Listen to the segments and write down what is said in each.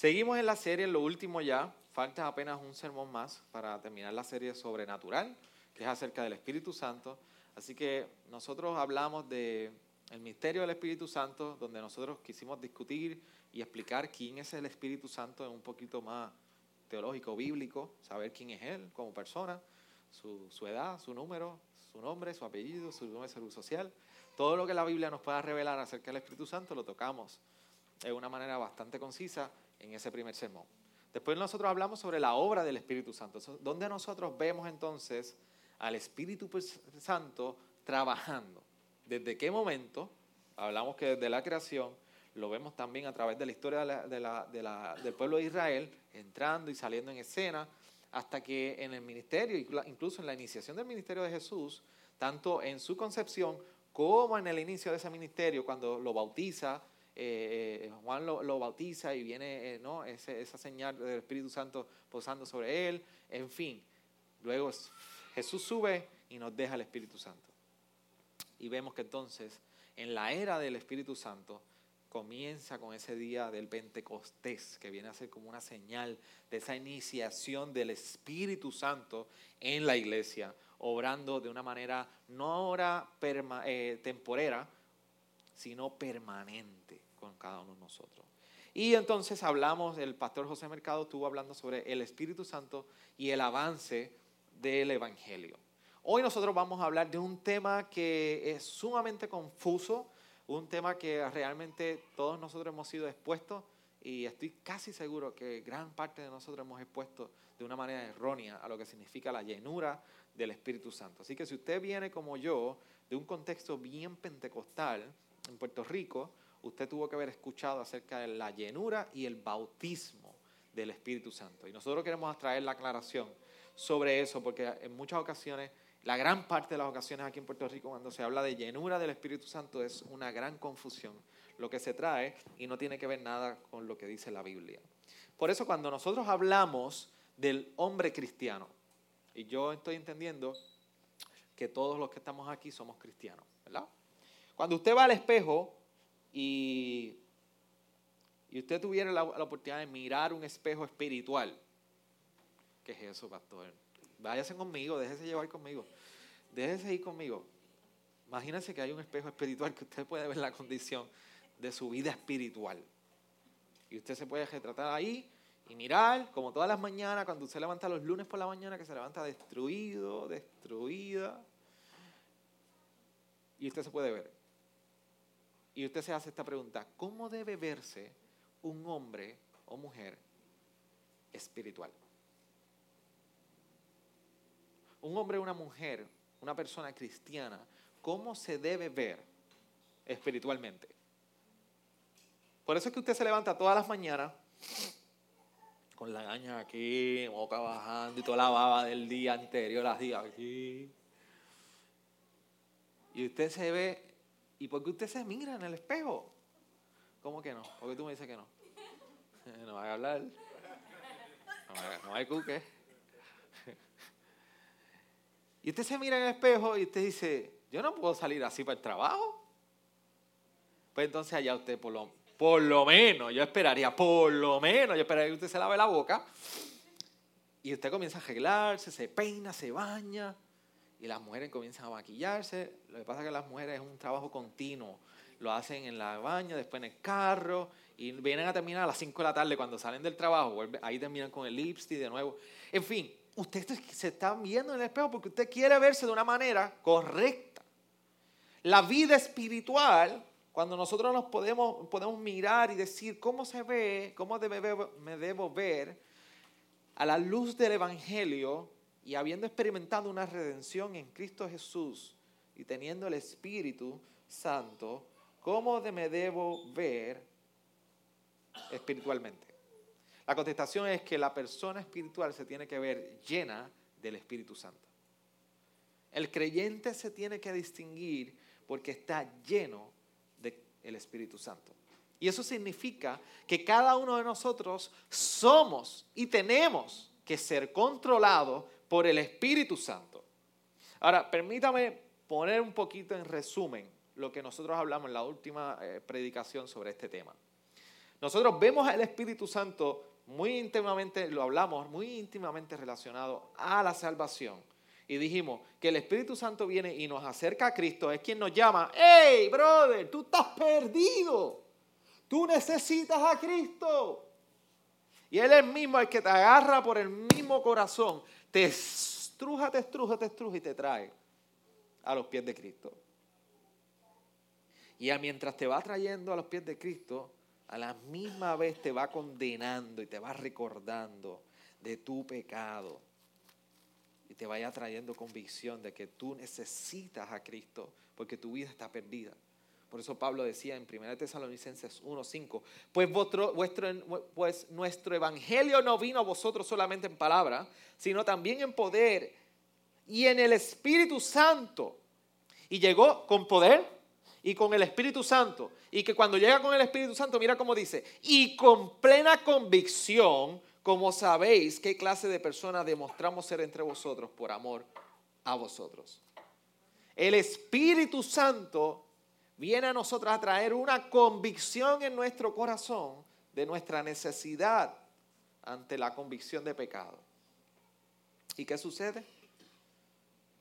Seguimos en la serie, en lo último ya, falta apenas un sermón más para terminar la serie sobrenatural, que es acerca del Espíritu Santo. Así que nosotros hablamos del el misterio del Espíritu Santo, donde nosotros quisimos discutir y explicar quién es el Espíritu Santo en un poquito más teológico, bíblico, saber quién es Él como persona, su, su edad, su número, su nombre, su apellido, su de salud social. Todo lo que la Biblia nos pueda revelar acerca del Espíritu Santo lo tocamos de una manera bastante concisa en ese primer sermón. Después nosotros hablamos sobre la obra del Espíritu Santo, donde nosotros vemos entonces al Espíritu Santo trabajando. ¿Desde qué momento? Hablamos que desde la creación, lo vemos también a través de la historia del pueblo de Israel, entrando y saliendo en escena, hasta que en el ministerio, incluso en la iniciación del ministerio de Jesús, tanto en su concepción como en el inicio de ese ministerio, cuando lo bautiza, eh, eh, Juan lo, bautiza y viene eh, ¿no? esa señal del Espíritu Santo posando sobre él, en fin. Luego Jesús sube y nos deja el Espíritu Santo. Y vemos que entonces en la era del Espíritu Santo comienza con ese día del Pentecostés, que viene a ser como una señal de esa iniciación del Espíritu Santo en la iglesia, obrando de una manera no ahora eh, temporera, sino permanente con cada uno de nosotros. Y entonces hablamos, el pastor José Mercado estuvo hablando sobre el Espíritu Santo y el avance del Evangelio. Hoy nosotros vamos a hablar de un tema que es sumamente confuso, un tema que realmente todos nosotros hemos sido expuestos y estoy casi seguro que gran parte de nosotros hemos expuesto de una manera errónea a lo que significa la llenura del Espíritu Santo. Así que si usted viene como yo de un contexto bien pentecostal en Puerto Rico, usted tuvo que haber escuchado acerca de la llenura y el bautismo del Espíritu Santo. Y nosotros queremos traer la aclaración sobre eso, porque en muchas ocasiones la gran parte de las ocasiones aquí en Puerto Rico, cuando se habla de llenura del Espíritu Santo, es una gran confusión lo que se trae y no tiene que ver nada con lo que dice la Biblia. Por eso cuando nosotros hablamos del hombre cristiano, y yo estoy entendiendo que todos los que estamos aquí somos cristianos, ¿verdad? Cuando usted va al espejo y, y usted tuviera la, la oportunidad de mirar un espejo espiritual, ¿qué es eso, pastor? váyase conmigo, déjese llevar conmigo, déjese ir conmigo. Imagínense que hay un espejo espiritual que usted puede ver la condición de su vida espiritual. Y usted se puede retratar ahí y mirar, como todas las mañanas, cuando usted levanta los lunes por la mañana, que se levanta destruido, destruida. Y usted se puede ver. Y usted se hace esta pregunta, ¿cómo debe verse un hombre o mujer espiritual? un hombre o una mujer, una persona cristiana, cómo se debe ver espiritualmente. Por eso es que usted se levanta todas las mañanas con la gaña aquí, boca bajando y toda la baba del día anterior, días aquí. Y usted se ve, ¿y por qué usted se mira en el espejo? ¿Cómo que no? ¿Por qué tú me dices que no? No va a hablar. No, hay cuque. Y usted se mira en el espejo y usted dice, yo no puedo salir así para el trabajo. Pues entonces allá usted por lo, por lo menos, yo esperaría, por lo menos, yo esperaría que usted se lave la boca. Y usted comienza a arreglarse, se peina, se baña. Y las mujeres comienzan a maquillarse. Lo que pasa es que las mujeres es un trabajo continuo. Lo hacen en la baña, después en el carro. Y vienen a terminar a las 5 de la tarde cuando salen del trabajo. Ahí terminan con el lipstick de nuevo. En fin, usted se está viendo en el espejo porque usted quiere verse de una manera correcta. La vida espiritual, cuando nosotros nos podemos, podemos mirar y decir cómo se ve, cómo me debo ver a la luz del Evangelio y habiendo experimentado una redención en Cristo Jesús y teniendo el Espíritu Santo, ¿cómo me debo ver espiritualmente? La contestación es que la persona espiritual se tiene que ver llena del Espíritu Santo. El creyente se tiene que distinguir porque está lleno del Espíritu Santo. Y eso significa que cada uno de nosotros somos y tenemos que ser controlados por el Espíritu Santo. Ahora, permítame poner un poquito en resumen lo que nosotros hablamos en la última eh, predicación sobre este tema. Nosotros vemos al Espíritu Santo muy íntimamente, lo hablamos, muy íntimamente relacionado a la salvación. Y dijimos que el Espíritu Santo viene y nos acerca a Cristo, es quien nos llama, hey, brother, tú estás perdido, tú necesitas a Cristo. Y Él es mismo el que te agarra por el mismo corazón, te estruja, te estruja, te estruja y te trae a los pies de Cristo. Y mientras te va trayendo a los pies de Cristo, a la misma vez te va condenando y te va recordando de tu pecado. Y te vaya trayendo convicción de que tú necesitas a Cristo porque tu vida está perdida. Por eso Pablo decía en 1 Tesalonicenses 1:5, pues, pues nuestro evangelio no vino a vosotros solamente en palabra, sino también en poder y en el Espíritu Santo. Y llegó con poder y con el Espíritu Santo. Y que cuando llega con el Espíritu Santo, mira cómo dice, y con plena convicción, como sabéis qué clase de personas demostramos ser entre vosotros por amor a vosotros. El Espíritu Santo viene a nosotros a traer una convicción en nuestro corazón de nuestra necesidad ante la convicción de pecado. ¿Y qué sucede?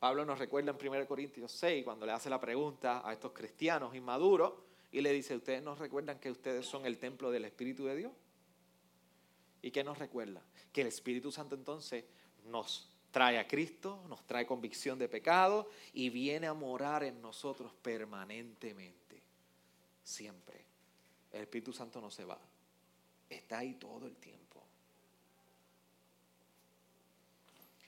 Pablo nos recuerda en 1 Corintios 6 cuando le hace la pregunta a estos cristianos inmaduros y le dice, ¿ustedes nos recuerdan que ustedes son el templo del Espíritu de Dios? ¿Y qué nos recuerda? Que el Espíritu Santo entonces nos trae a Cristo, nos trae convicción de pecado y viene a morar en nosotros permanentemente, siempre. El Espíritu Santo no se va, está ahí todo el tiempo.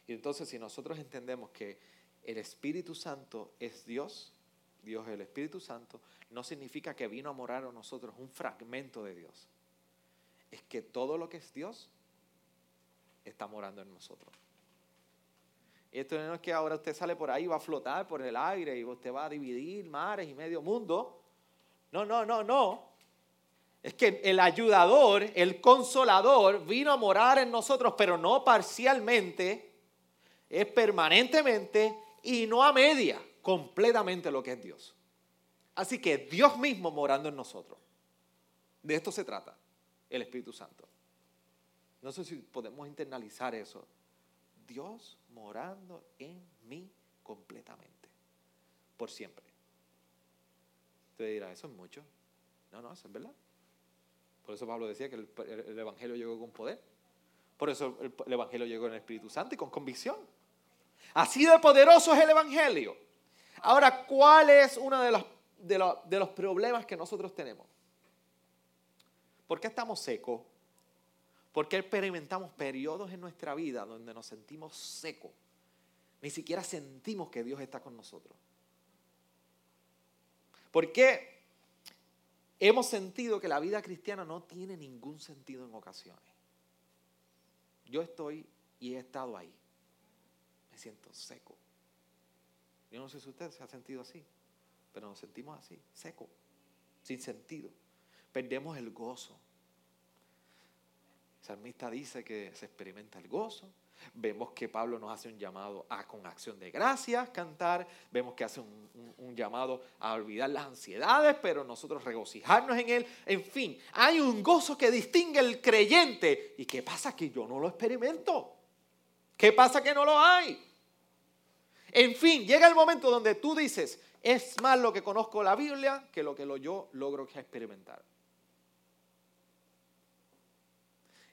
Y entonces si nosotros entendemos que el Espíritu Santo es Dios, Dios es el Espíritu Santo, no significa que vino a morar en nosotros un fragmento de Dios. Es que todo lo que es Dios está morando en nosotros. Esto no es que ahora usted sale por ahí va a flotar por el aire y usted va a dividir mares y medio mundo. No, no, no, no. Es que el ayudador, el consolador, vino a morar en nosotros, pero no parcialmente, es permanentemente y no a media, completamente lo que es Dios. Así que Dios mismo morando en nosotros. De esto se trata, el Espíritu Santo. No sé si podemos internalizar eso. Dios morando en mí completamente, por siempre. Usted dirá, eso es mucho. No, no, eso es verdad. Por eso Pablo decía que el, Evangelio llegó con poder. Por eso el, el, Evangelio llegó en el Espíritu Santo y con convicción. Así de poderoso es el Evangelio. Ahora, ¿cuál es uno de los, de de los problemas que nosotros tenemos? ¿Por qué estamos secos? Porque experimentamos periodos en nuestra vida donde nos sentimos secos. Ni siquiera sentimos que Dios está con nosotros. Porque hemos sentido que la vida cristiana no tiene ningún sentido en ocasiones. Yo estoy y he estado ahí. Me siento seco. Yo no sé si usted se ha sentido así, pero nos sentimos así, seco, sin sentido. Perdemos el gozo, el salmista dice que se experimenta el gozo. Vemos que Pablo nos hace un llamado a con acción de gracias cantar. Vemos que hace un, llamado a olvidar las ansiedades, pero nosotros regocijarnos en él. En fin, hay un gozo que distingue el creyente. ¿Y qué pasa que yo no lo experimento? ¿Qué pasa que no lo hay? En fin, llega el momento donde tú dices, es más lo que conozco la Biblia que lo que yo logro experimentar.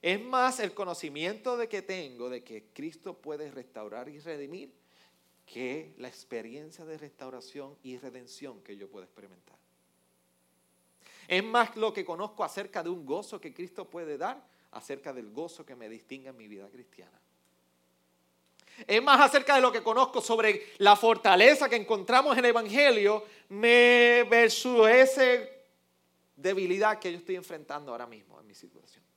Es más el conocimiento de que tengo de que Cristo puede restaurar y redimir que la experiencia de restauración y redención que yo puedo experimentar. Es más lo que conozco acerca de un gozo que Cristo puede dar, acerca del gozo que me distingue en mi vida cristiana. Es más acerca de lo que conozco sobre la fortaleza que encontramos en el Evangelio versus esa debilidad que yo estoy enfrentando ahora mismo en mi situación.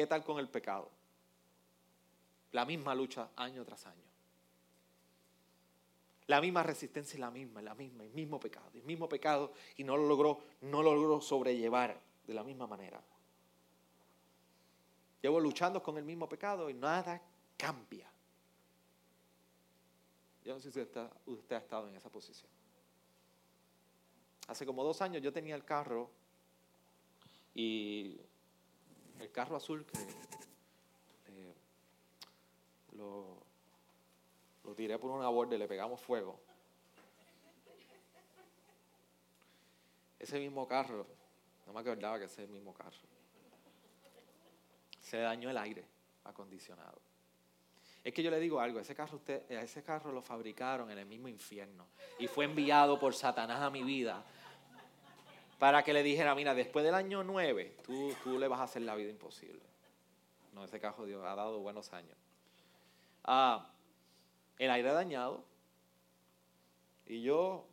¿Qué tal con el pecado? La misma lucha año tras año. La misma resistencia es la misma, la misma, el mismo pecado, el mismo pecado y no lo logró, no lo logró sobrellevar de la misma manera. Llevo luchando con el mismo pecado y nada cambia. Yo no sé si usted, usted ha estado en esa posición. hace como dos años yo tenía el carro y el carro azul que eh, lo, lo tiré por una borda y le pegamos fuego. Ese mismo carro, no me acordaba que ese mismo carro, se dañó el aire acondicionado. Es que yo le digo algo, ese carro, usted, ese carro lo fabricaron en el mismo infierno y fue enviado por Satanás a mi vida para que le dijera, mira, después del año 9, tú, tú le vas a hacer la vida imposible. No, ese carro Dios ha dado buenos años. Ah, el aire dañado. Y yo,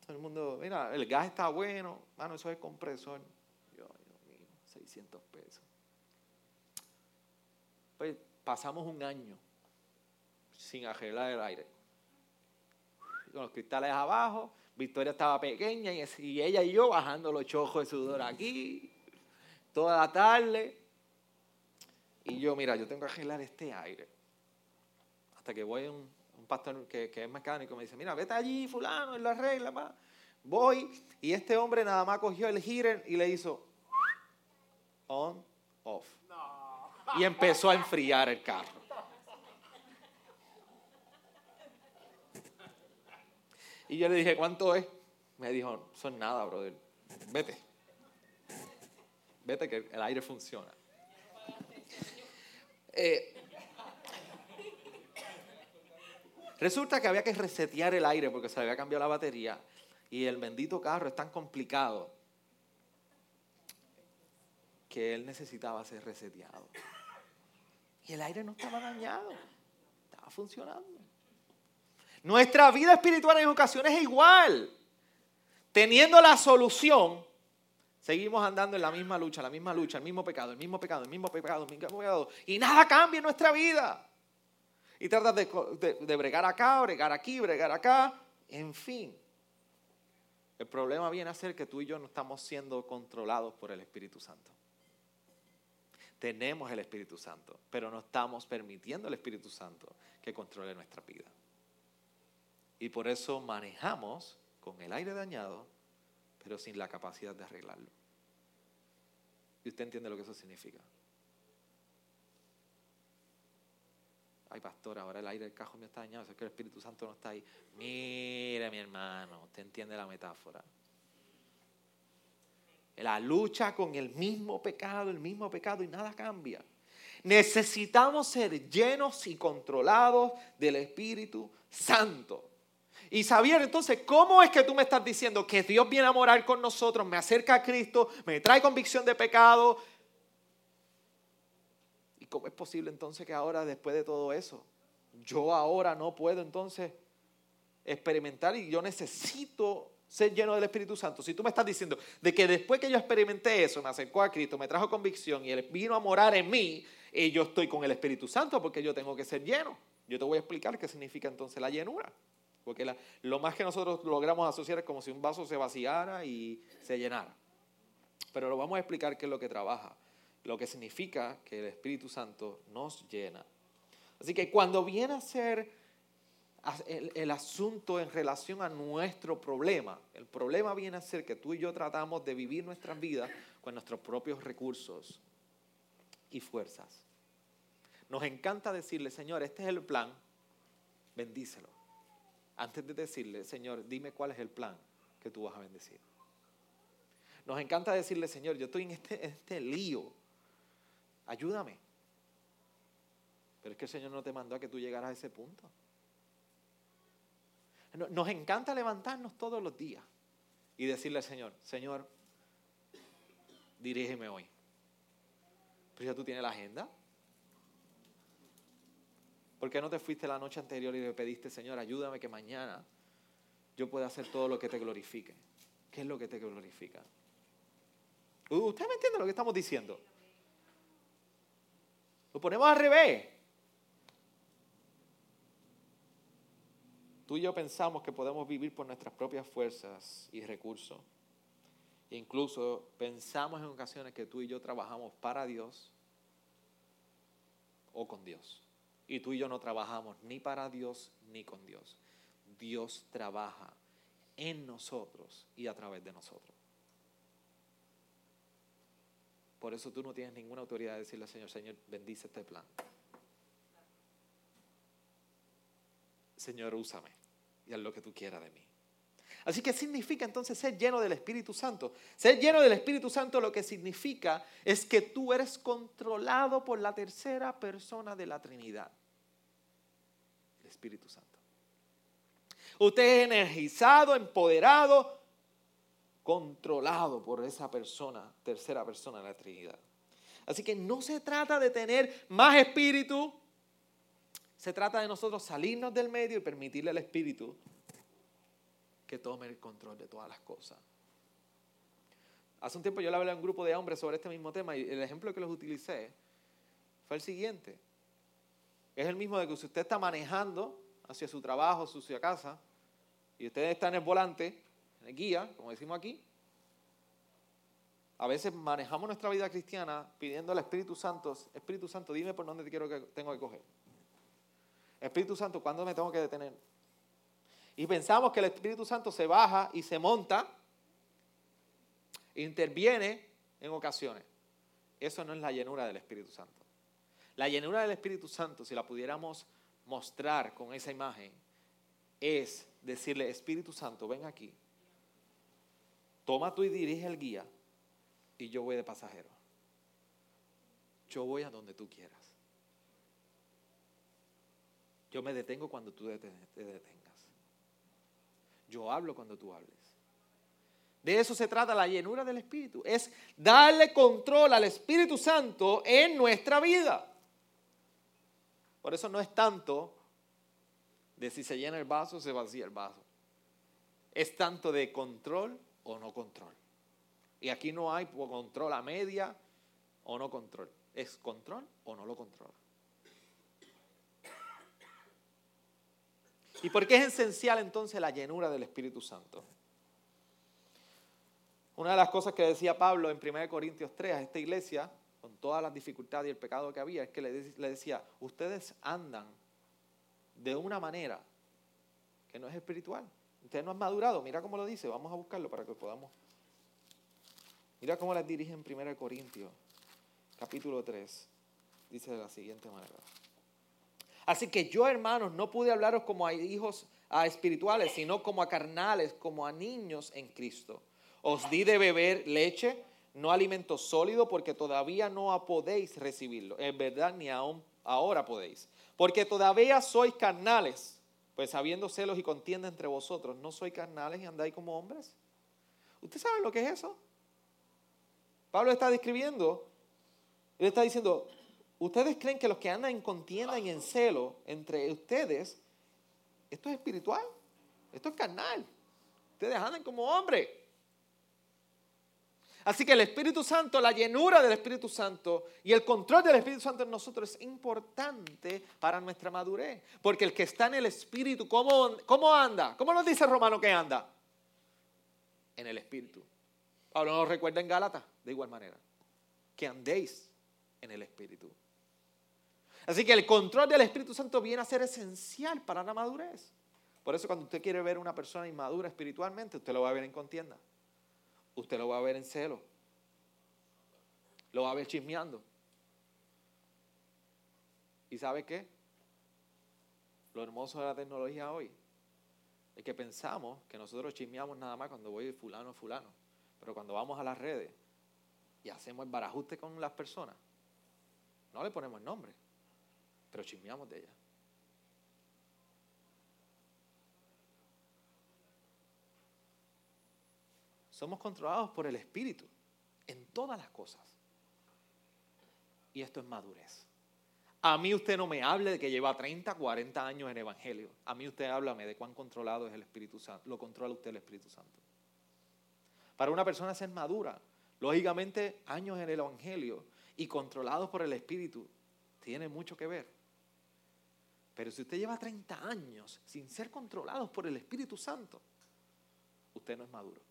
todo el mundo, mira, el gas está bueno, mano, eso es compresor. Yo, Dios mío, 600 pesos. Pues pasamos un año sin arreglar el aire. Con los cristales abajo, Victoria estaba pequeña y, ella y yo bajando los chojos de sudor aquí, toda la tarde. Y yo, mira, yo tengo que arreglar este aire. Hasta que voy a un, pastor que, es mecánico me dice, mira, vete allí, fulano, él lo arregla, pa. Voy y este hombre nada más cogió el heater y le hizo on, off. Y empezó a enfriar el carro. Y yo le dije, ¿cuánto es? Me dijo, son nada, brother. Vete. Vete que el aire funciona. Eh, resulta que había que resetear el aire porque se había cambiado la batería y el bendito carro es tan complicado que él necesitaba ser reseteado. Y el aire no estaba dañado, estaba funcionando. Nuestra vida espiritual en ocasiones es igual. Teniendo la solución, seguimos andando en la misma lucha, la misma lucha, el mismo pecado, el mismo pecado, el mismo pecado, el mismo pecado. Y nada cambia en nuestra vida. Y tratas de, de bregar acá, bregar aquí, bregar acá. En fin. El problema viene a ser que tú y yo no estamos siendo controlados por el Espíritu Santo. Tenemos el Espíritu Santo, pero no estamos permitiendo al Espíritu Santo que controle nuestra vida. Y por eso manejamos con el aire dañado, pero sin la capacidad de arreglarlo. ¿Y usted entiende lo que eso significa? Ay, pastor, ahora el aire del cajón me está dañado, es que el Espíritu Santo no está ahí. Mire, mi hermano, usted entiende la metáfora. La lucha con el mismo pecado, el mismo pecado y nada cambia. Necesitamos ser llenos y controlados del Espíritu Santo. Y Xavier, entonces, ¿cómo es que tú me estás diciendo que Dios viene a morar con nosotros, me acerca a Cristo, me trae convicción de pecado? ¿Y cómo es posible entonces que ahora, después de todo eso, yo ahora no puedo entonces experimentar y yo necesito ser lleno del Espíritu Santo? Si tú me estás diciendo de que después que yo experimenté eso, me acercó a Cristo, me trajo convicción y Él vino a morar en mí, y yo estoy con el Espíritu Santo porque yo tengo que ser lleno. Yo te voy a explicar qué significa entonces la llenura. Porque lo más que nosotros logramos asociar es como si un vaso se vaciara y se llenara. Pero lo vamos a explicar qué es lo que trabaja, lo que significa que el Espíritu Santo nos llena. Así que cuando viene a ser el, el, asunto en relación a nuestro problema, el problema viene a ser que tú y yo tratamos de vivir nuestras vidas con nuestros propios recursos y fuerzas. Nos encanta decirle, Señor, este es el plan, bendícelo antes de decirle, Señor, dime cuál es el plan que tú vas a bendecir. Nos encanta decirle, Señor, yo estoy en este, este lío, ayúdame. Pero es que el Señor no te mandó a que tú llegaras a ese punto. Nos encanta levantarnos todos los días y decirle al Señor, Señor, dirígeme hoy. Pero ya tú tienes la agenda. ¿Por qué no te fuiste la noche anterior y le pediste, Señor, ayúdame que mañana yo pueda hacer todo lo que te glorifique? ¿Qué es lo que te glorifica? ¿Usted me entiende lo que estamos diciendo? Lo ponemos al revés. Tú y yo pensamos que podemos vivir por nuestras propias fuerzas y recursos. E incluso pensamos en ocasiones que tú y yo trabajamos para Dios o con Dios. Y tú y yo no trabajamos ni para Dios ni con Dios. Dios trabaja en nosotros y a través de nosotros. Por eso tú no tienes ninguna autoridad de decirle al Señor, Señor, bendice este plan. Señor, úsame y haz lo que tú quieras de mí. Así que significa entonces ser lleno del Espíritu Santo. Ser lleno del Espíritu Santo lo que significa es que tú eres controlado por la tercera persona de la Trinidad, Espíritu Santo. Usted es energizado, empoderado, controlado por esa persona, tercera persona de la Trinidad. Así que no se trata de tener más espíritu, se trata de nosotros salirnos del medio y permitirle al espíritu que tome el control de todas las cosas. Hace un tiempo yo le hablé a un grupo de hombres sobre este mismo tema y el ejemplo que los utilicé fue el siguiente. Es el mismo de que si usted está manejando hacia su trabajo, hacia su casa, y usted está en el volante, en el guía, como decimos aquí, a veces manejamos nuestra vida cristiana pidiendo al Espíritu Santo, Espíritu Santo, dime por dónde te quiero que tengo que coger. Espíritu Santo, ¿cuándo me tengo que detener? Y pensamos que el Espíritu Santo se baja y se monta, interviene en ocasiones. Eso no es la llenura del Espíritu Santo. La llenura del Espíritu Santo, si la pudiéramos mostrar con esa imagen, es decirle, Espíritu Santo, ven aquí, toma tú y dirige el guía y yo voy de pasajero. Yo voy a donde tú quieras. Yo me detengo cuando tú te detengas. Yo hablo cuando tú hables. De eso se trata la llenura del Espíritu. Es darle control al Espíritu Santo en nuestra vida. Por eso no es tanto de si se llena el vaso o se vacía el vaso. Es tanto de control o no control. Y aquí no hay control a media o no control. Es control o no lo controla. ¿Y por qué es esencial entonces la llenura del Espíritu Santo? Una de las cosas que decía Pablo en 1 Corintios 3 a esta iglesia, con todas las dificultades y el pecado que había, es que le decía, ustedes andan de una manera que no es espiritual. Usted no ha madurado. Mira cómo lo dice. Vamos a buscarlo para que podamos. Mira cómo les dirige en 1 Corintios, capítulo 3. Dice de la siguiente manera. Así que yo, hermanos, no pude hablaros como a hijos a espirituales, sino como a carnales, como a niños en Cristo. Os di de beber leche, no alimento sólido, porque todavía no podéis recibirlo. En verdad, ni aún ahora podéis porque todavía sois carnales, pues habiendo celos y contienda entre vosotros, ¿no sois carnales y andáis como hombres? ¿Usted sabe lo que es eso? Pablo está describiendo, él está diciendo, ¿ustedes creen que los que andan en contienda y en celo entre ustedes, esto es espiritual? Esto es carnal. Ustedes andan como hombres. Así que el Espíritu Santo, la llenura del Espíritu Santo y el control del Espíritu Santo en nosotros es importante para nuestra madurez. Porque el que está en el Espíritu, ¿cómo, cómo anda? ¿Cómo nos dice Romano que anda? En el Espíritu. Pablo nos recuerda en Gálatas de igual manera. Que andéis en el Espíritu. Así que el control del Espíritu Santo viene a ser esencial para la madurez. Por eso cuando usted quiere ver a una persona inmadura espiritualmente, usted lo va a ver en contienda usted lo va a ver en celo. Lo va a ver chismeando. ¿Y sabe qué? Lo hermoso de la tecnología hoy es que pensamos que nosotros chismeamos nada más cuando voy fulano fulano. Pero cuando vamos a las redes y hacemos el barajuste con las personas, no le ponemos nombre, pero chismeamos de ellas. Somos controlados por el Espíritu en todas las cosas. Y esto es madurez. A mí usted no me hable de que lleva 30, 40 años en Evangelio. A mí usted háblame de cuán controlado es el Espíritu Santo. Lo controla usted el Espíritu Santo. Para una persona ser madura, lógicamente años en el Evangelio y controlados por el Espíritu, tiene mucho que ver. Pero si usted lleva 30 años sin ser controlados por el Espíritu Santo, usted no es maduro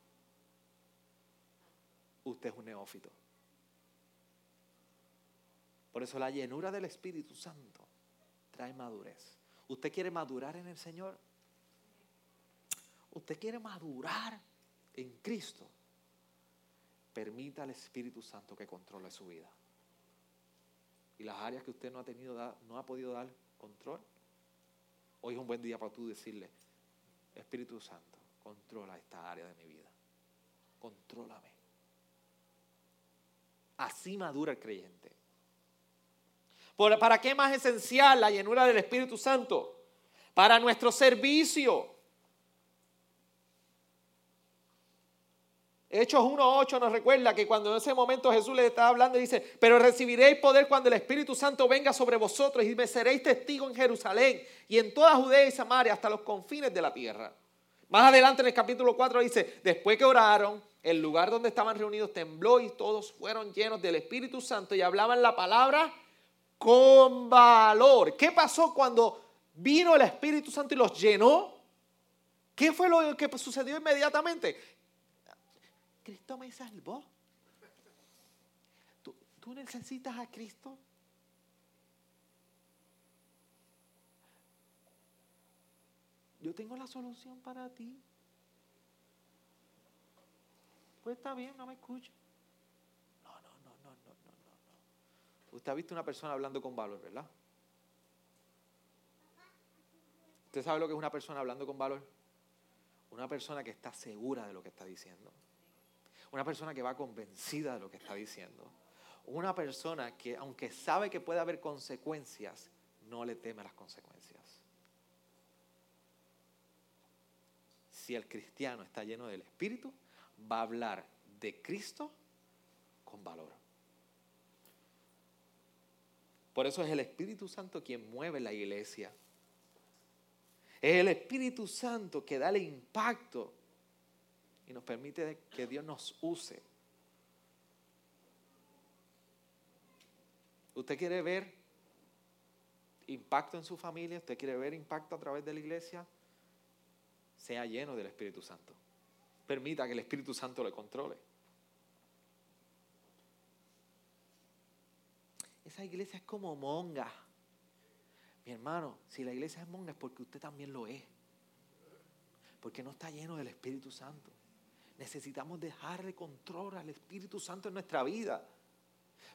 usted es un neófito. Por eso la llenura del Espíritu Santo trae madurez. ¿Usted quiere madurar en el Señor? usted quiere madurar en Cristo, permita al Espíritu Santo que controle su vida. Y las áreas que usted no ha tenido, no ha podido dar control, hoy es un buen día para tú decirle, Espíritu Santo, controla esta área de mi vida. Contrólame. Así madura el creyente. ¿Para qué más esencial la llenura del Espíritu Santo? Para nuestro servicio. Hechos 1.8 nos recuerda que cuando en ese momento Jesús les estaba hablando, dice, pero recibiréis poder cuando el Espíritu Santo venga sobre vosotros y me seréis testigo en Jerusalén y en toda Judea y Samaria hasta los confines de la tierra. Más adelante en el capítulo 4 dice, después que oraron, el lugar donde estaban reunidos tembló y todos fueron llenos del Espíritu Santo y hablaban la palabra con valor. ¿Qué pasó cuando vino el Espíritu Santo y los llenó? ¿Qué fue lo que sucedió inmediatamente? Cristo me salvó. ¿Tú, tú necesitas a Cristo? Yo tengo la solución para ti. Pues está bien, no me escucha. Usted ha visto una persona hablando con valor, ¿verdad? ¿Usted sabe lo que es una persona hablando con valor? Una persona que está segura de lo que está diciendo. Una persona que va convencida de lo que está diciendo. Una persona que, aunque sabe que puede haber consecuencias, no le teme las consecuencias. Si el cristiano está lleno del Espíritu, va a hablar de Cristo con valor. Por eso es el Espíritu Santo quien mueve la iglesia. Es el Espíritu Santo que da el impacto y nos permite que Dios nos use. ¿Usted quiere ver impacto en su familia? ¿Usted quiere ver impacto a través de la iglesia? Sea lleno del Espíritu Santo. Permita que el Espíritu Santo le controle. esa iglesia es como monga. Mi hermano, si la iglesia es monga es porque usted también lo es. Porque no está lleno del Espíritu Santo. Necesitamos dejarle control al Espíritu Santo en nuestra vida.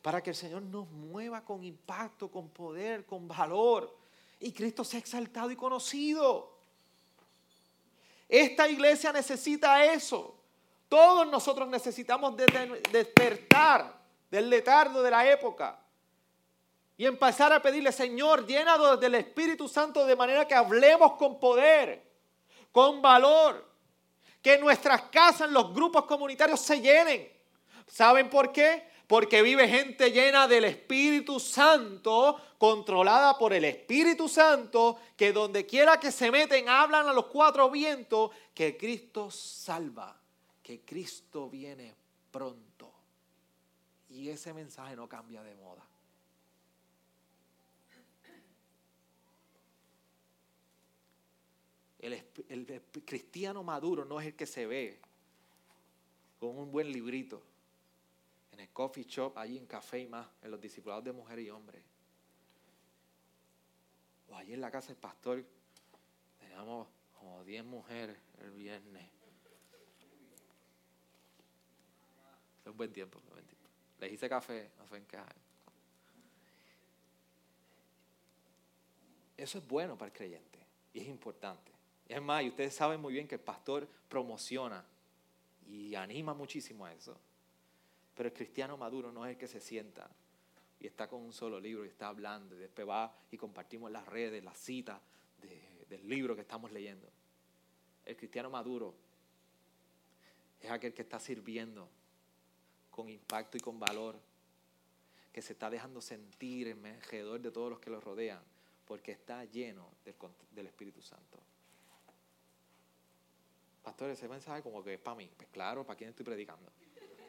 Para que el Señor nos mueva con impacto, con poder, con valor. Y Cristo sea exaltado y conocido. Esta iglesia necesita eso. Todos nosotros necesitamos despertar del letardo de la época y empezar a pedirle, Señor, llénanos del Espíritu Santo de manera que hablemos con poder, con valor, que nuestras casas, los grupos comunitarios se llenen. ¿Saben por qué? Porque vive gente llena del Espíritu Santo, controlada por el Espíritu Santo, que donde quiera que se meten hablan a los cuatro vientos que Cristo salva, que Cristo viene pronto. Y ese mensaje no cambia de moda. El, cristiano maduro no es el que se ve con un buen librito coffee shop, allí en café y más, en los discipulados de mujeres y hombres. O allí en la casa del pastor, teníamos como 10 mujeres el viernes. Es un buen tiempo, buen tiempo. Les hice café, no en casa. Eso es bueno para el creyente y es importante. Es más, y ustedes saben muy bien que el pastor promociona y anima muchísimo a eso. Pero el cristiano maduro no es el que se sienta y está con un solo libro y está hablando y después va y compartimos las redes, las citas del libro que estamos leyendo. El cristiano maduro es aquel que está sirviendo con impacto y con valor, que se está dejando sentir en alrededor de todos los que lo rodean, porque está lleno del Espíritu Santo. Pastor, ese mensaje como que es para mí. Pues claro, ¿para quién estoy predicando?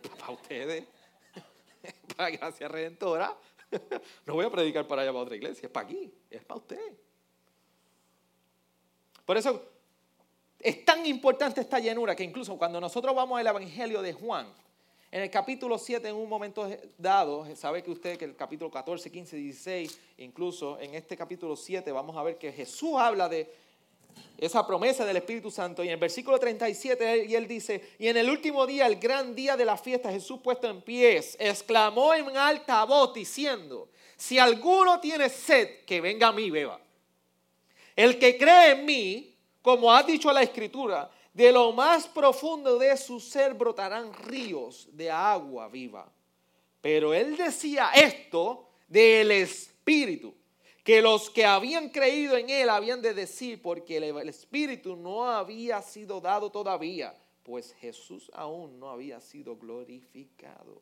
Para ustedes. para Gracia Redentora. No voy a predicar para allá para otra iglesia, es para aquí, es para usted. Por eso es tan importante esta llenura que incluso cuando nosotros vamos al Evangelio de Juan, en el capítulo 7, en un momento dado, sabe que usted que el capítulo 14, 15, 16, incluso en este capítulo 7 vamos a ver que Jesús habla de esa promesa del Espíritu Santo. Y en el versículo 37, y él dice, y en el último día, el gran día de la fiesta, Jesús puesto en pies, exclamó en alta voz diciendo, si alguno tiene sed, que venga a mí beba. El que cree en mí, como ha dicho la Escritura, de lo más profundo de su ser brotarán ríos de agua viva. Pero él decía esto del Espíritu que los que habían creído en él habían de decir, porque el Espíritu no había sido dado todavía, pues Jesús aún no había sido glorificado.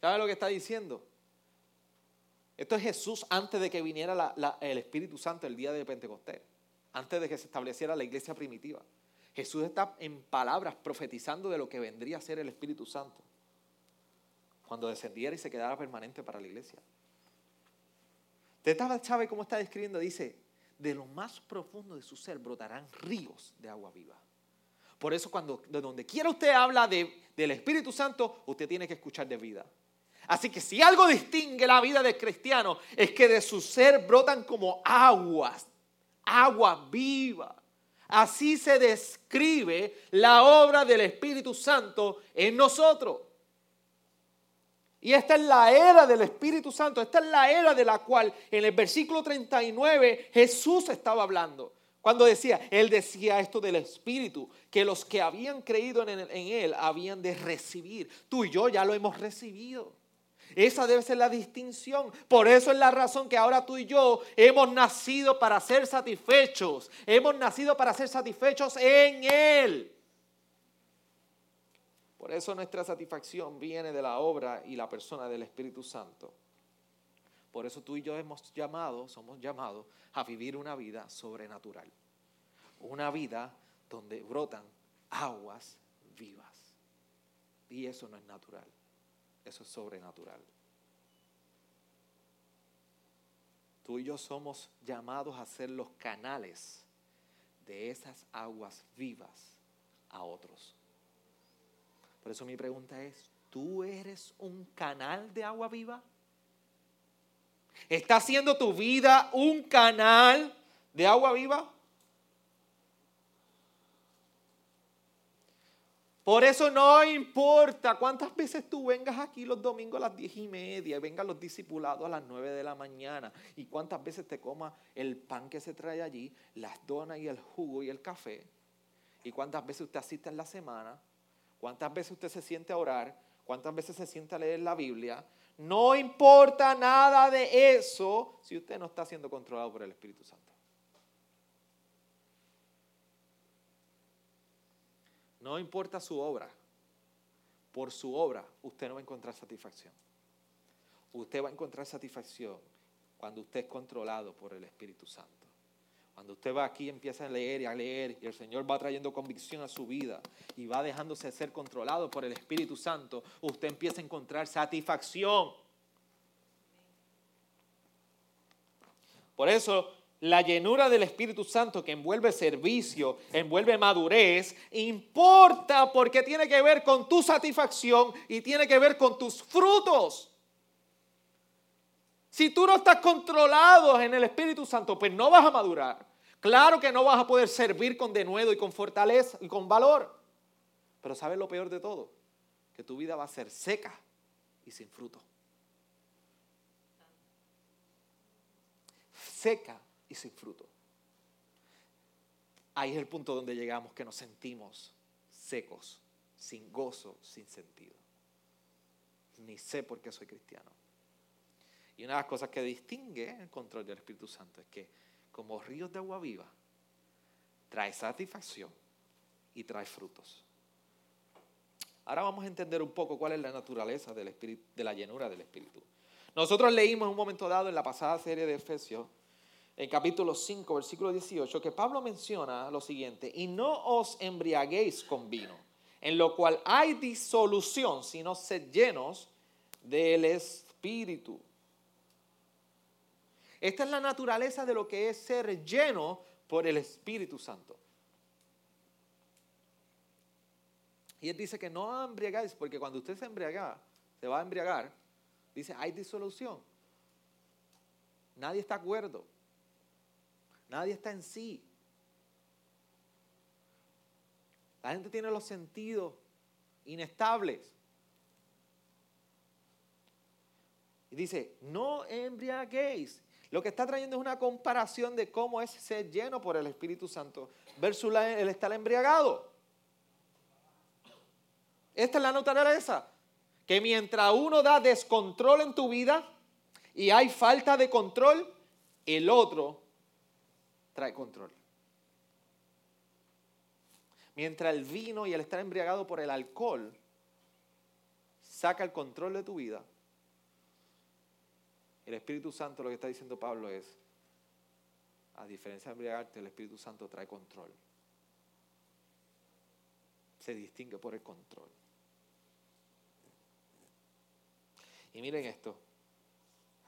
¿Sabe lo que está diciendo? Esto es Jesús antes de que viniera el Espíritu Santo el día de Pentecostés, antes de que se estableciera la iglesia primitiva. Jesús está en palabras profetizando de lo que vendría a ser el Espíritu Santo cuando descendiera y se quedara permanente para la iglesia. Usted sabe cómo está describiendo, dice, de lo más profundo de su ser brotarán ríos de agua viva. Por eso cuando de donde quiera usted habla de, del Espíritu Santo, usted tiene que escuchar de vida. Así que si algo distingue la vida del cristiano es que de su ser brotan como aguas, agua viva. Así se describe la obra del Espíritu Santo en nosotros. Y esta es la era del Espíritu Santo, esta es la era de la cual en el versículo 39 Jesús estaba hablando. Cuando decía, Él decía esto del Espíritu, que los que habían creído en, Él habían de recibir. Tú y yo ya lo hemos recibido. Esa debe ser la distinción. Por eso es la razón que ahora tú y yo hemos nacido para ser satisfechos. Hemos nacido para ser satisfechos en Él. Por eso nuestra satisfacción viene de la obra y la persona del Espíritu Santo. Por eso tú y yo hemos llamado, somos llamados a vivir una vida sobrenatural. Una vida donde brotan aguas vivas. Y eso no es natural, eso es sobrenatural. Tú y yo somos llamados a ser los canales de esas aguas vivas a otros. Por eso mi pregunta es, ¿tú eres un canal de agua viva? ¿Está haciendo tu vida un canal de agua viva? Por eso no importa cuántas veces tú vengas aquí los domingos a las diez y media y vengan los discipulados a las nueve de la mañana y cuántas veces te comas el pan que se trae allí, las donas y el jugo y el café y cuántas veces usted asiste en la semana cuántas veces usted se siente a orar, cuántas veces se siente a leer la Biblia. No importa nada de eso si usted no está siendo controlado por el Espíritu Santo. No importa su obra. Por su obra usted no va a encontrar satisfacción. Usted va a encontrar satisfacción cuando usted es controlado por el Espíritu Santo. Cuando usted va aquí, empieza a leer y a leer, y el Señor va trayendo convicción a su vida y va dejándose ser controlado por el Espíritu Santo, usted empieza a encontrar satisfacción. Por eso, la llenura del Espíritu Santo que envuelve servicio, envuelve madurez, importa porque tiene que ver con tu satisfacción y tiene que ver con tus frutos. Si tú no estás controlado en el Espíritu Santo, pues no vas a madurar. Claro que no vas a poder servir con denuedo y con fortaleza y con valor. Pero ¿sabes lo peor de todo? Que tu vida va a ser seca y sin fruto. Seca y sin fruto. Ahí es el punto donde llegamos que nos sentimos secos, sin gozo, sin sentido. Ni sé por qué soy cristiano. Y una de las cosas que distingue el control del Espíritu Santo es que como ríos de agua viva, trae satisfacción y trae frutos. Ahora vamos a entender un poco cuál es la naturaleza de la llenura del Espíritu. Nosotros leímos en un momento dado en la pasada serie de Efesios, en capítulo 5, versículo 18, que Pablo menciona lo siguiente, y no os embriaguéis con vino, en lo cual hay disolución, sino sed llenos del Espíritu. Esta es la naturaleza de lo que es ser lleno por el Espíritu Santo. Y él dice que no embriagáis, porque cuando usted se embriaga, se va a embriagar, dice, hay disolución. Nadie está acuerdo. Nadie está en sí. La gente tiene los sentidos inestables. Y dice, no embriaguéis. Lo que está trayendo es una comparación de cómo es ser lleno por el Espíritu Santo versus el estar embriagado. Esta es la naturaleza. Que mientras uno da descontrol en tu vida y hay falta de control, el otro trae control. Mientras el vino y el estar embriagado por el alcohol saca el control de tu vida, el Espíritu Santo, lo que está diciendo Pablo es, a diferencia de embriagarte, el Espíritu Santo trae control. Se distingue por el control. Y miren esto,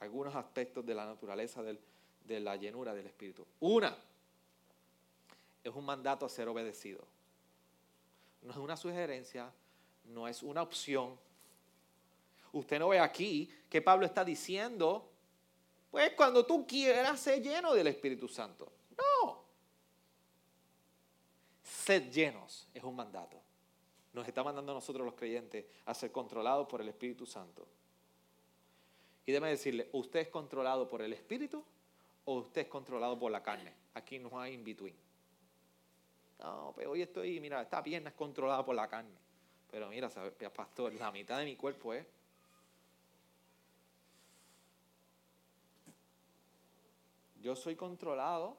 algunos aspectos de la naturaleza de la llenura del Espíritu. Una, es un mandato a ser obedecido no es una sugerencia, no es una opción. Usted no ve aquí que Pablo está diciendo, pues cuando tú quieras ser lleno del Espíritu Santo. No. Sed llenos es un mandato. Nos está mandando a nosotros los creyentes a ser controlados por el Espíritu Santo. Y déjeme decirle, ¿usted es controlado por el Espíritu o usted es controlado por la carne? Aquí no hay in between. No, pero hoy estoy, mira, esta pierna es controlada por la carne. Pero mira, pastor, la mitad de mi cuerpo es. Yo soy controlado,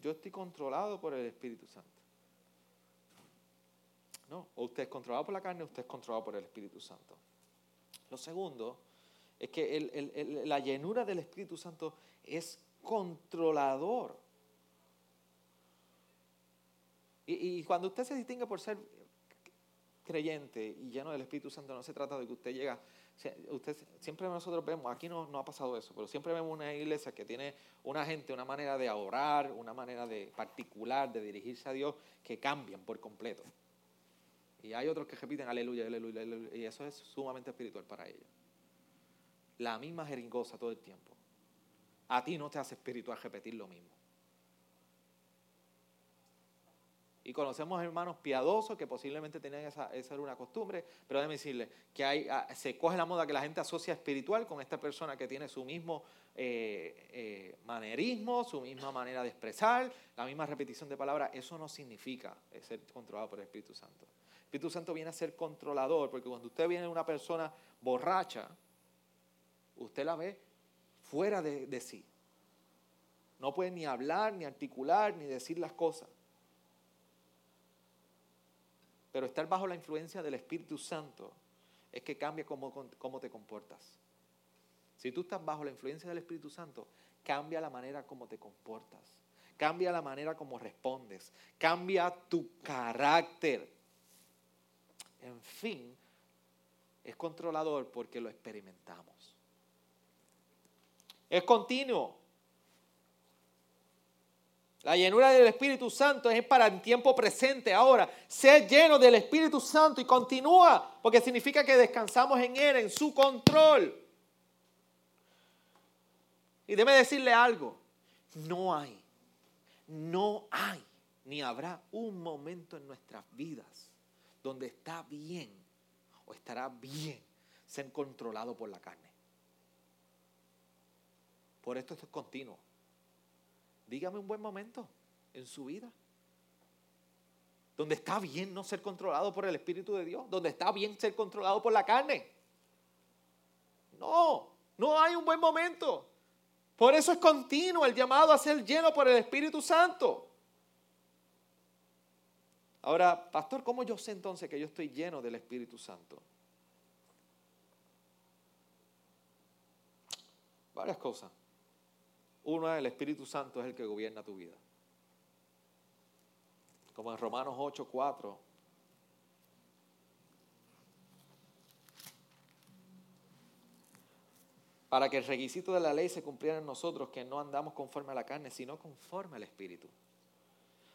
yo estoy controlado por el Espíritu Santo. No, o usted es controlado por la carne, usted es controlado por el Espíritu Santo. Lo segundo es que la llenura del Espíritu Santo es controlador. Y, cuando usted se distingue por ser creyente y lleno del Espíritu Santo, no se trata de que usted llega, usted, siempre nosotros vemos, aquí no, no ha pasado eso, pero siempre vemos una iglesia que tiene una gente, una manera de orar, una manera de particular de dirigirse a Dios que cambian por completo. Y hay otros que repiten aleluya, aleluya, aleluya, y eso es sumamente espiritual para ellos. La misma jeringosa todo el tiempo. A ti no te hace espiritual repetir lo mismo. Y conocemos hermanos piadosos que posiblemente tenían esa, esa era una costumbre, pero déjeme decirle que hay, ah, se coge la moda que la gente asocia espiritual con esta persona que tiene su mismo eh, eh, manerismo, su misma manera de expresar, la misma repetición de palabras. Eso no significa ser controlado por el Espíritu Santo. El Espíritu Santo viene a ser controlador, porque cuando usted viene una persona borracha, usted la ve fuera de, de sí. No puede ni hablar, ni articular, ni decir las cosas. Pero estar bajo la influencia del Espíritu Santo es que cambia cómo, cómo te comportas. Si tú estás bajo la influencia del Espíritu Santo, cambia la manera como te comportas. Cambia la manera como respondes. Cambia tu carácter. En fin, es controlador porque lo experimentamos. Es continuo. La llenura del Espíritu Santo es para el tiempo presente ahora. Ser lleno del Espíritu Santo y continúa, porque significa que descansamos en Él, en su control. Y déme decirle algo, no hay, no hay, ni habrá un momento en nuestras vidas donde está bien o estará bien ser controlado por la carne. Por esto esto es continuo. Dígame un buen momento en su vida. Donde está bien no ser controlado por el Espíritu de Dios. Donde está bien ser controlado por la carne. No, no hay un buen momento. Por eso es continuo el llamado a ser lleno por el Espíritu Santo. Ahora, pastor, ¿cómo yo sé entonces que yo estoy lleno del Espíritu Santo? Varias cosas. Uno es el Espíritu Santo, es el que gobierna tu vida. Como en Romanos 8, 4. Para que el requisito de la ley se cumpliera en nosotros, que no andamos conforme a la carne, sino conforme al Espíritu.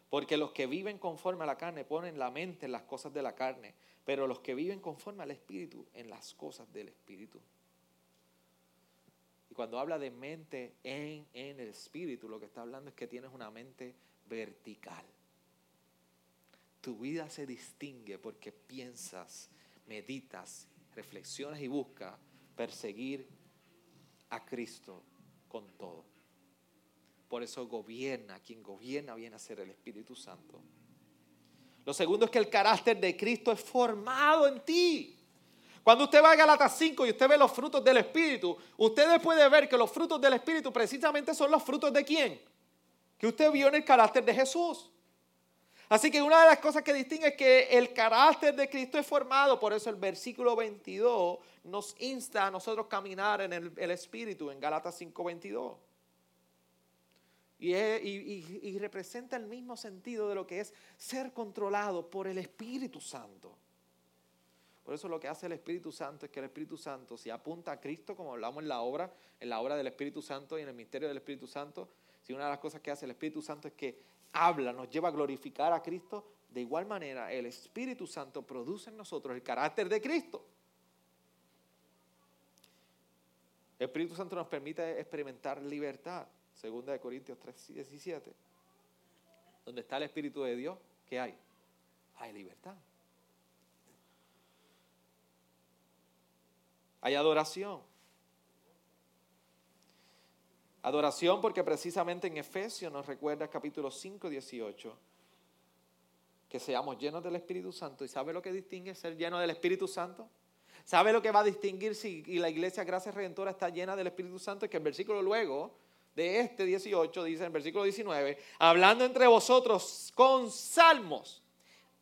Porque los que viven conforme a la carne ponen la mente en las cosas de la carne, pero los que viven conforme al Espíritu en las cosas del Espíritu cuando habla de mente en, en el espíritu, lo que está hablando es que tienes una mente vertical. Tu vida se distingue porque piensas, meditas, reflexionas y buscas perseguir a Cristo con todo. Por eso gobierna, quien gobierna viene a ser el Espíritu Santo. Lo segundo es que el carácter de Cristo es formado en ti. Cuando usted va a Galatas 5 y usted ve los frutos del Espíritu, usted puede ver que los frutos del Espíritu precisamente son los frutos de quién? Que usted vio en el carácter de Jesús. Así que una de las cosas que distingue es que el carácter de Cristo es formado, por eso el versículo 22 nos insta a nosotros caminar en el, Espíritu, en Galatas 5:22. Y, representa el mismo sentido de lo que es ser controlado por el Espíritu Santo. Por eso lo que hace el Espíritu Santo es que el Espíritu Santo, si apunta a Cristo, como hablamos en la obra, en la obra del Espíritu Santo y en el misterio del Espíritu Santo, si una de las cosas que hace el Espíritu Santo es que habla, nos lleva a glorificar a Cristo, de igual manera el Espíritu Santo produce en nosotros el carácter de Cristo. El Espíritu Santo nos permite experimentar libertad, segunda de Corintios 3, 17. Donde está el Espíritu de Dios, ¿qué hay? Hay libertad. Hay adoración. Adoración porque precisamente en Efesios nos recuerda capítulo 5, 18, que seamos llenos del Espíritu Santo. ¿Y sabe lo que distingue ser lleno del Espíritu Santo? ¿Sabe lo que va a distinguir si la iglesia Gracia Redentora está llena del Espíritu Santo? Es que el versículo luego de este 18 dice en el versículo 19, hablando entre vosotros con salmos,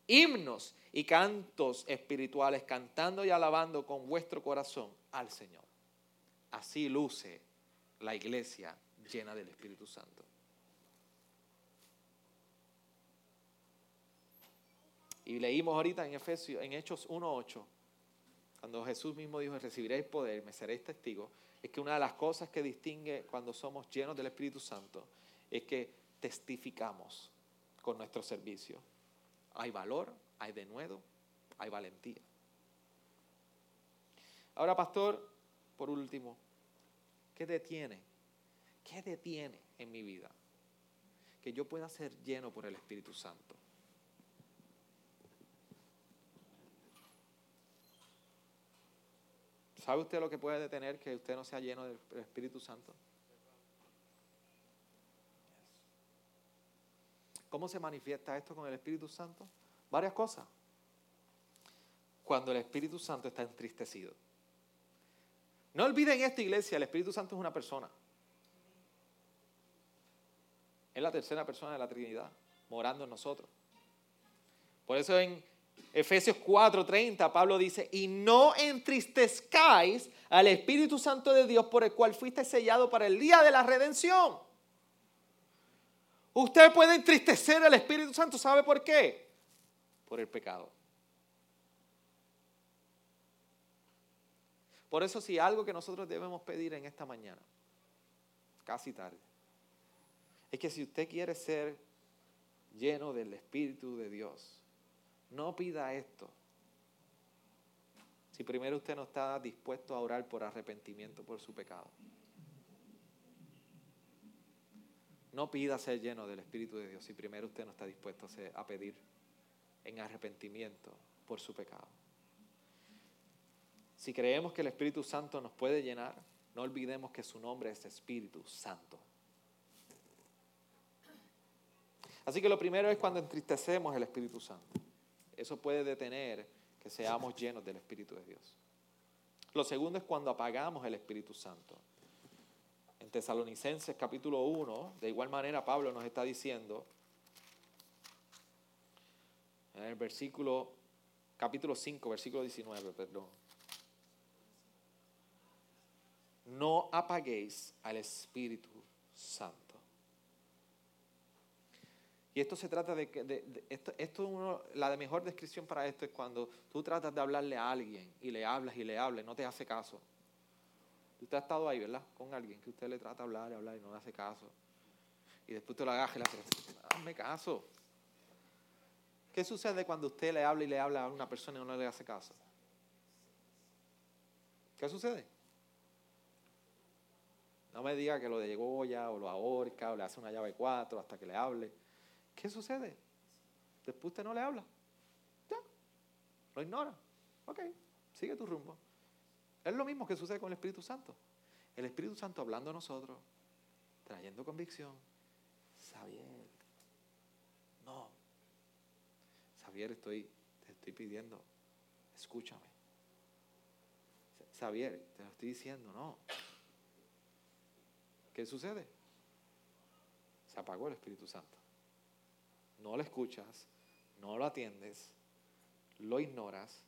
himnos y cantos espirituales, cantando y alabando con vuestro corazón al Señor. Así luce la iglesia llena del Espíritu Santo. Y leímos ahorita en Efesios, en Hechos 1.8, cuando Jesús mismo dijo, recibiréis poder, me seréis testigos, es que una de las cosas que distingue cuando somos llenos del Espíritu Santo es que testificamos con nuestro servicio. Hay valor, hay denuedo, hay valentía. Ahora, pastor, por último, ¿Qué detiene? ¿Qué detiene en mi vida? Que yo pueda ser lleno por el Espíritu Santo. ¿Sabe usted lo que puede detener que usted no sea lleno del Espíritu Santo? ¿Cómo se manifiesta esto con el Espíritu Santo? Varias cosas. Cuando el Espíritu Santo está entristecido. No olviden esta iglesia, el Espíritu Santo es una persona. Es la tercera persona de la Trinidad, morando en nosotros. Por eso en Efesios 4:30 Pablo dice, y no entristezcáis al Espíritu Santo de Dios por el cual fuiste sellado para el día de la redención. Usted puede entristecer al Espíritu Santo, ¿sabe por qué? Por el pecado. Por eso si algo que nosotros debemos pedir en esta mañana, casi tarde, es que si usted quiere ser lleno del Espíritu de Dios, no pida esto. Si primero usted no está dispuesto a orar por arrepentimiento por su pecado. No pida ser lleno del Espíritu de Dios si primero usted no está dispuesto a pedir en arrepentimiento por su pecado. Si creemos que el Espíritu Santo nos puede llenar, no olvidemos que su nombre es Espíritu Santo. Así que lo primero es cuando entristecemos el Espíritu Santo. Eso puede detener que seamos llenos del Espíritu de Dios. Lo segundo es cuando apagamos el Espíritu Santo. En Tesalonicenses capítulo 1, de igual manera Pablo nos está diciendo, en el versículo, capítulo 5, versículo 19, perdón. no apaguéis al Espíritu Santo. Y esto se trata de que, esto, esto la mejor descripción para esto es cuando tú tratas de hablarle a alguien y le hablas y le hablas y no te hace caso. Usted ha estado ahí, ¿verdad? Con alguien que usted le trata de hablar y hablar y no le hace caso. Y después te lo agajas y le hace, hazme caso. ¿Qué sucede cuando usted le habla y le habla a una persona y no le hace caso? ¿Qué sucede? No me diga que lo degolla o lo ahorca o le hace una llave cuatro hasta que le hable. ¿Qué sucede? Después usted no le habla. Ya. Lo ignora. Ok, sigue tu rumbo. Es lo mismo que sucede con el Espíritu Santo. El Espíritu Santo hablando a nosotros, trayendo convicción. Xavier, no. Xavier, estoy, te estoy pidiendo, escúchame. Xavier, te lo estoy diciendo, no. ¿Qué sucede? Se apagó el Espíritu Santo. No lo escuchas, no lo atiendes, lo ignoras.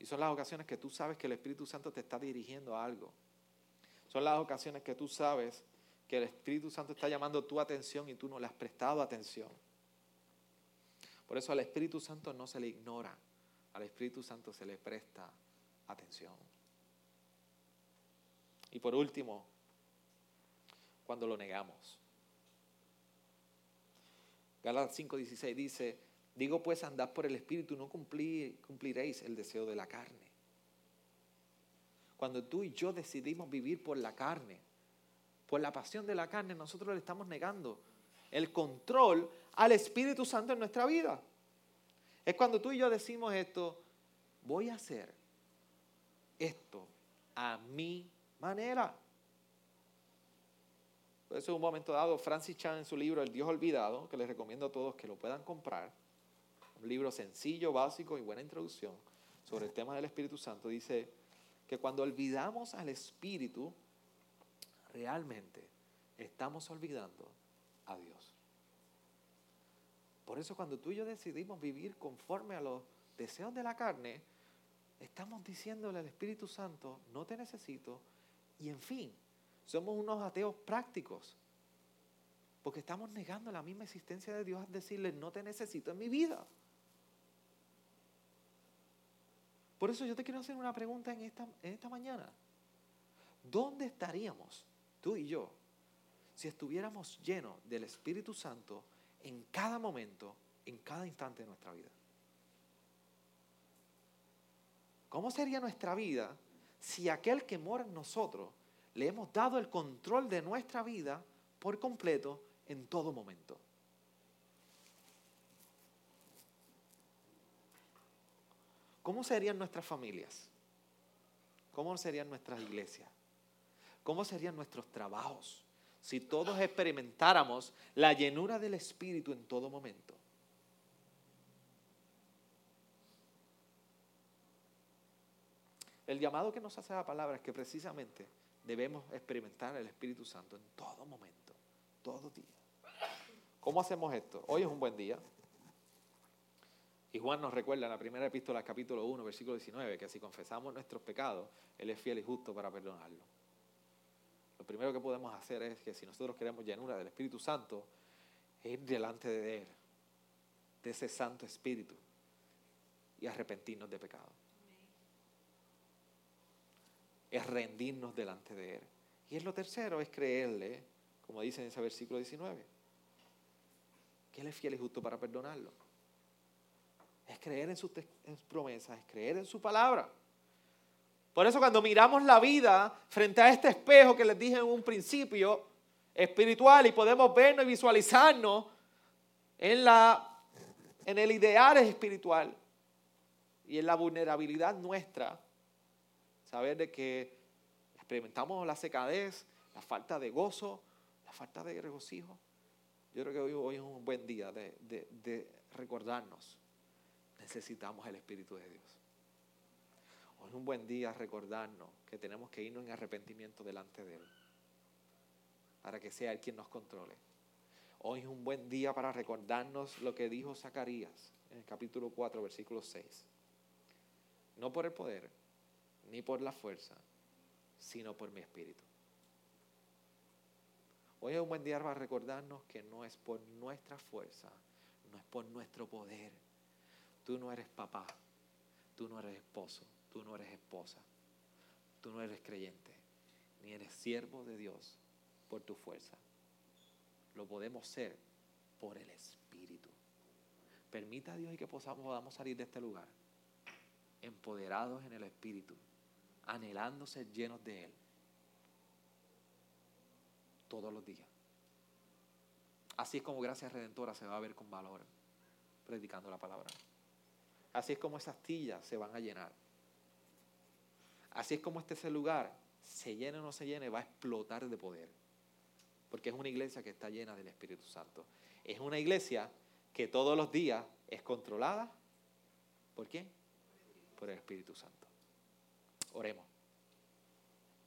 Y son las ocasiones que tú sabes que el Espíritu Santo te está dirigiendo a algo. Son las ocasiones que tú sabes que el Espíritu Santo está llamando tu atención y tú no le has prestado atención. Por eso al Espíritu Santo no se le ignora al Espíritu Santo se le presta atención. Y por último, cuando lo negamos. Gálatas 5:16 dice, digo pues andad por el Espíritu, no cumpliréis el deseo de la carne. Cuando tú y yo decidimos vivir por la carne, por la pasión de la carne, nosotros le estamos negando el control al Espíritu Santo en nuestra vida. Es cuando tú y yo decimos esto, voy a hacer esto a mi manera. Por eso en un momento dado, Francis Chan en su libro El Dios Olvidado, que les recomiendo a todos que lo puedan comprar, un libro sencillo, básico y buena introducción sobre el tema del Espíritu Santo, dice que cuando olvidamos al Espíritu, realmente estamos olvidando a Dios. Por eso cuando tú y yo decidimos vivir conforme a los deseos de la carne, estamos diciéndole al Espíritu Santo, no te necesito, y en fin, somos unos ateos prácticos, porque estamos negando la misma existencia de Dios al decirle, no te necesito en mi vida. Por eso yo te quiero hacer una pregunta en esta, en esta mañana. ¿Dónde estaríamos tú y yo si estuviéramos llenos del Espíritu Santo en cada momento, en cada instante de nuestra vida? ¿Cómo sería nuestra vida si aquel que mora en nosotros le hemos dado el control de nuestra vida por completo en todo momento? ¿Cómo serían nuestras familias? ¿Cómo serían nuestras iglesias? ¿Cómo serían nuestros trabajos si todos experimentáramos la llenura del Espíritu en todo momento? El llamado que nos hace la palabra es que precisamente debemos experimentar el Espíritu Santo en todo momento, todo día. ¿Cómo hacemos esto? Hoy es un buen día. Y Juan nos recuerda en la primera epístola, capítulo 1, versículo 19, que si confesamos nuestros pecados, Él es fiel y justo para perdonarlos. Lo primero que podemos hacer es que si nosotros queremos llenura del Espíritu Santo, ir delante de Él, de ese Santo Espíritu, y arrepentirnos de pecado es rendirnos delante de Él. Y es lo tercero, es creerle, como dice en ese versículo 19, que Él es fiel y justo para perdonarlo. Es creer en sus, promesas, es creer en su palabra. Por eso cuando miramos la vida frente a este espejo que les dije en un principio, espiritual, y podemos vernos y visualizarnos en, la, en el ideal espiritual y en la vulnerabilidad nuestra, saber de que experimentamos la secadez, la falta de gozo, la falta de regocijo. Yo creo que hoy, es un buen día de, de recordarnos, necesitamos el Espíritu de Dios. Hoy es un buen día recordarnos que tenemos que irnos en arrepentimiento delante de Él, para que sea Él quien nos controle. Hoy es un buen día para recordarnos lo que dijo Zacarías en el capítulo 4, versículo 6. No por el poder, ni por la fuerza, sino por mi espíritu. Hoy es un buen día para recordarnos que no es por nuestra fuerza, no es por nuestro poder. Tú no eres papá, tú no eres esposo, tú no eres esposa, tú no eres creyente, ni eres siervo de Dios por tu fuerza. Lo podemos ser por el Espíritu. Permita a Dios y que podamos salir de este lugar empoderados en el Espíritu, anhelando ser llenos de Él todos los días. Así es como Gracia Redentora se va a ver con valor predicando la palabra. Así es como esas tillas se van a llenar. Así es como este lugar, se llene o no se llene, va a explotar de poder. Porque es una iglesia que está llena del Espíritu Santo. Es una iglesia que todos los días es controlada. ¿Por quién? Por el Espíritu Santo. Oremos.